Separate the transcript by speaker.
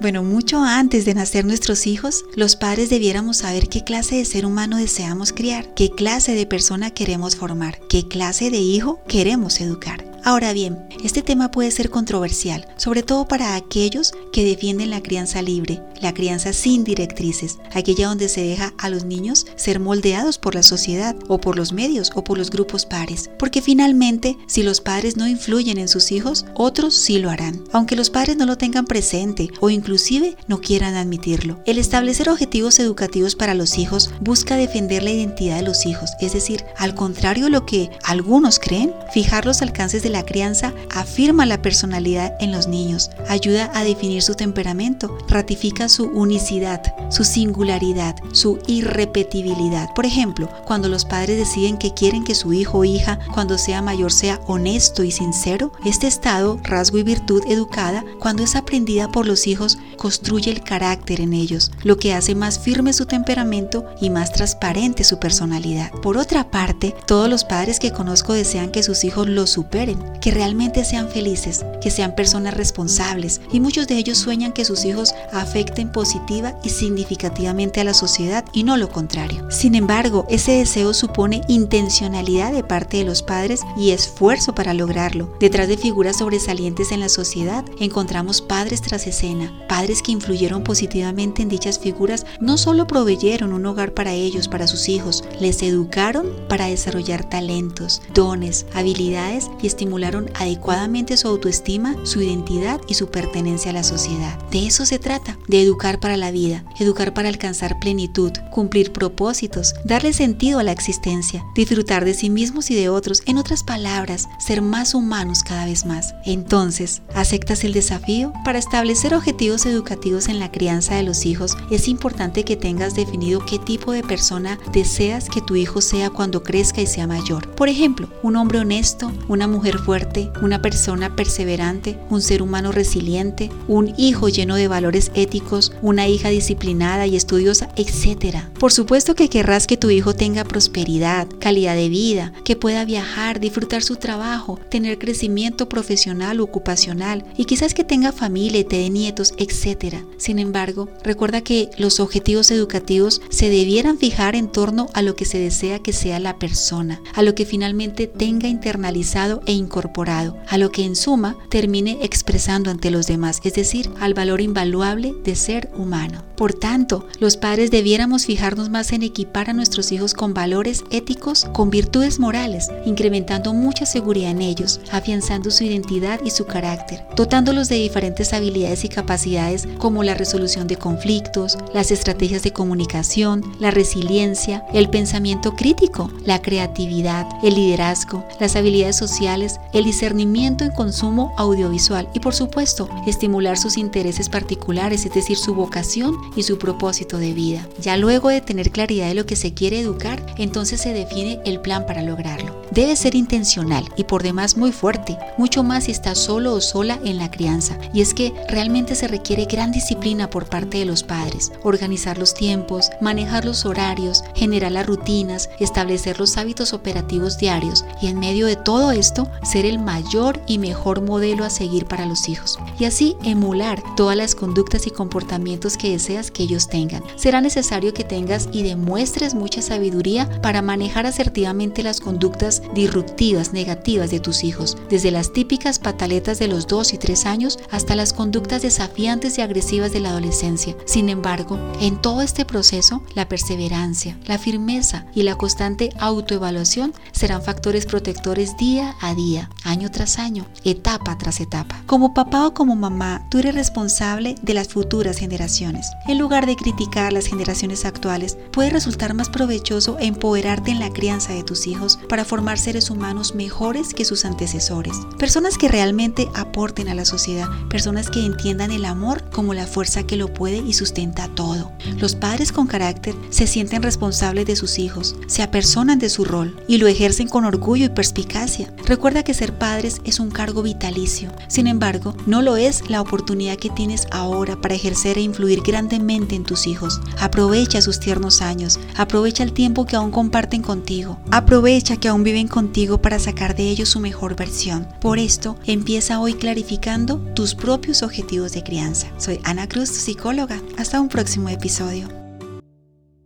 Speaker 1: Bueno, mucho antes de nacer nuestros hijos, los padres debiéramos saber qué clase de ser humano deseamos criar, qué clase de persona queremos formar, qué clase de hijo queremos educar. Ahora bien, este tema puede ser controversial, sobre todo para aquellos que defienden la crianza libre, la crianza sin directrices, aquella donde se deja a los niños ser moldeados por la sociedad o por los medios o por los grupos pares, porque finalmente si los padres no influyen en sus hijos, otros sí lo harán, aunque los padres no lo tengan presente o inclusive no quieran admitirlo. El establecer objetivos educativos para los hijos busca defender la identidad de los hijos, es decir, al contrario de lo que algunos creen, fijar los alcances de la crianza afirma la personalidad en los niños, ayuda a definir su temperamento, ratifica su unicidad, su singularidad, su irrepetibilidad. Por ejemplo, cuando los padres deciden que quieren que su hijo o hija cuando sea mayor sea honesto y sincero, este estado, rasgo y virtud educada, cuando es aprendida por los hijos, construye el carácter en ellos, lo que hace más firme su temperamento y más transparente su personalidad. Por otra parte, todos los padres que conozco desean que sus hijos lo superen, que realmente sean felices, que sean personas responsables y muchos de ellos sueñan que sus hijos afecten positiva y significativamente a la sociedad y no lo contrario. Sin embargo, ese deseo supone intencionalidad de parte de los padres y esfuerzo para lograrlo. Detrás de figuras sobresalientes en la sociedad encontramos padres tras escena, padres que influyeron positivamente en dichas figuras, no solo proveyeron un hogar para ellos, para sus hijos, les educaron para desarrollar talentos, dones, habilidades y estimularon adecuadamente su autoestima, su identidad y su pertenencia a la sociedad. De eso se trata, de educar para la vida, educar para alcanzar plenitud, cumplir propósitos, darle sentido a la existencia, disfrutar de sí mismos y de otros, en otras palabras, ser más humanos cada vez más. Entonces, ¿aceptas el desafío? Para establecer objetivos educativos en la crianza de los hijos, es importante que tengas definido qué tipo de persona deseas que tu hijo sea cuando crezca y sea mayor. Por ejemplo, un hombre honesto, una mujer fuerte, una persona perseverante, un ser humano resiliente, un hijo lleno de valores éticos, una hija disciplinada y estudiosa, etc. Por supuesto que querrás que tu hijo tenga prosperidad, calidad de vida, que pueda viajar, disfrutar su trabajo, tener crecimiento profesional o ocupacional y quizás que tenga familia y te dé nietos, etc. Sin embargo, recuerda que los objetivos educativos se debieran fijar en torno a lo que se desea que sea la persona, a lo que finalmente tenga internalizado e incorporado, a lo que en suma termine expresando ante los demás, es decir, al valor invaluable de ser humano. Por tanto, los padres debiéramos fijarnos más en equipar a nuestros hijos con valores éticos, con virtudes morales, incrementando mucha seguridad en ellos, afianzando su identidad y su carácter, dotándolos de diferentes habilidades y capacidades como la resolución de conflictos, las estrategias de comunicación, la resiliencia, el pensamiento crítico, la creatividad, el liderazgo, las habilidades sociales, el discernimiento en consumo audiovisual y por supuesto estimular sus intereses particulares, es decir, su vocación y su propósito de vida. Ya luego de tener claridad de lo que se quiere educar, entonces se define el plan para lograrlo. Debe ser intencional y por demás muy fuerte, mucho más si está solo o sola en la crianza. Y es que realmente se requiere gran disciplina por parte de los padres, organizar los tiempos, manejar los horarios, generar las rutinas, establecer los hábitos operativos diarios y en medio de todo esto ser el mayor y mejor modelo a seguir para los hijos. Y así emular todas las conductas y comportamientos que deseas que ellos tengan. Será necesario que tengas y demuestres mucha sabiduría para manejar asertivamente las conductas disruptivas, negativas de tus hijos, desde las típicas pataletas de los 2 y 3 años hasta las conductas desafiantes y agresivas de la adolescencia. Sin embargo, en todo este proceso, la perseverancia, la firmeza y la constante autoevaluación serán factores protectores día a día, año tras año, etapa tras etapa. Como papá o como mamá, tú eres responsable de las futuras generaciones. En lugar de criticar las generaciones actuales, puede resultar más provechoso empoderarte en la crianza de tus hijos para formar seres humanos mejores que sus antecesores. Personas que realmente aporten a la sociedad, personas que entiendan el amor como la fuerza que lo puede y sustenta todo. Los padres con carácter se sienten responsables de sus hijos, se apersonan de su rol y lo ejercen con orgullo y perspicacia. Recuerda Que ser padres es un cargo vitalicio. Sin embargo, no lo es la oportunidad que tienes ahora para ejercer e influir grandemente en tus hijos. Aprovecha sus tiernos años, aprovecha el tiempo que aún comparten contigo, aprovecha que aún viven contigo para sacar de ellos su mejor versión. Por esto, empieza hoy clarificando tus propios objetivos de crianza. Soy Ana Cruz, psicóloga. Hasta un próximo episodio.